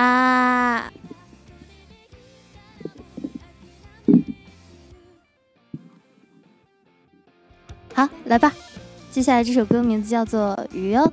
啊！好，来吧，接下来这首歌名字叫做《鱼》哦。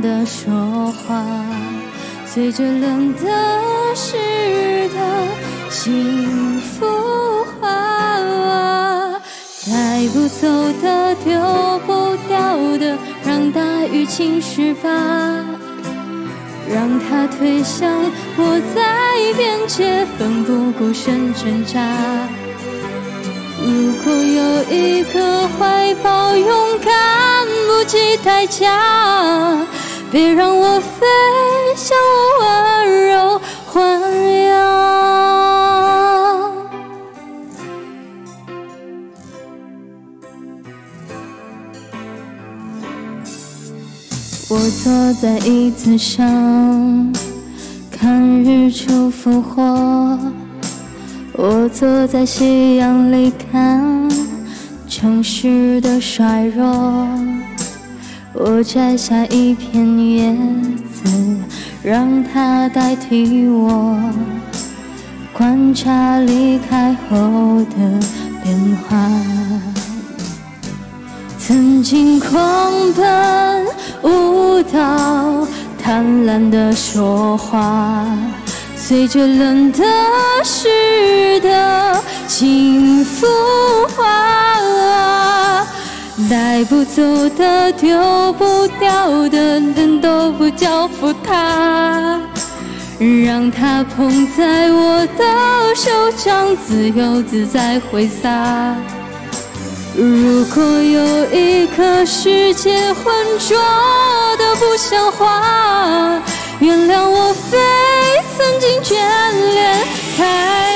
的说话，随着冷的湿的幸福化，带不走的丢不掉的，让大雨侵蚀吧，让它推向我在边界，奋不顾身挣扎。如果有一个怀抱，勇敢不计代价，别让我飞向我温柔豢养。我坐在椅子上，看日出复活。我坐在夕阳里看城市的衰弱，我摘下一片叶子，让它代替我观察离开后的变化。曾经狂奔舞蹈，贪婪的说话。随着冷的湿的带不走的丢不掉的，人都不交付它，让它捧在我的手掌，自由自在挥洒。如果有一颗世界浑浊的不像话。原谅我非曾经眷恋太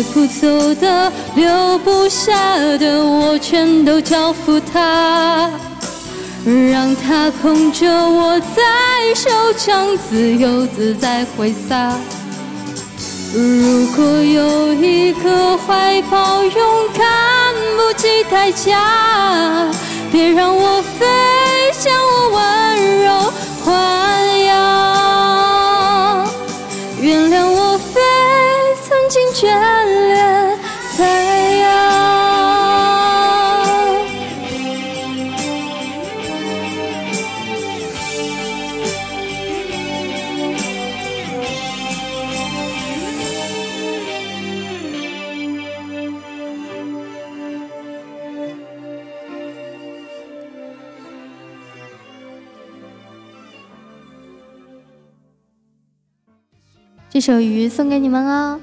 带不走的，留不下的，我全都交付他，让他捧着我在手掌，自由自在挥洒。如果有一个怀抱，勇敢不计代价，别让我飞这首《鱼》送给你们哦。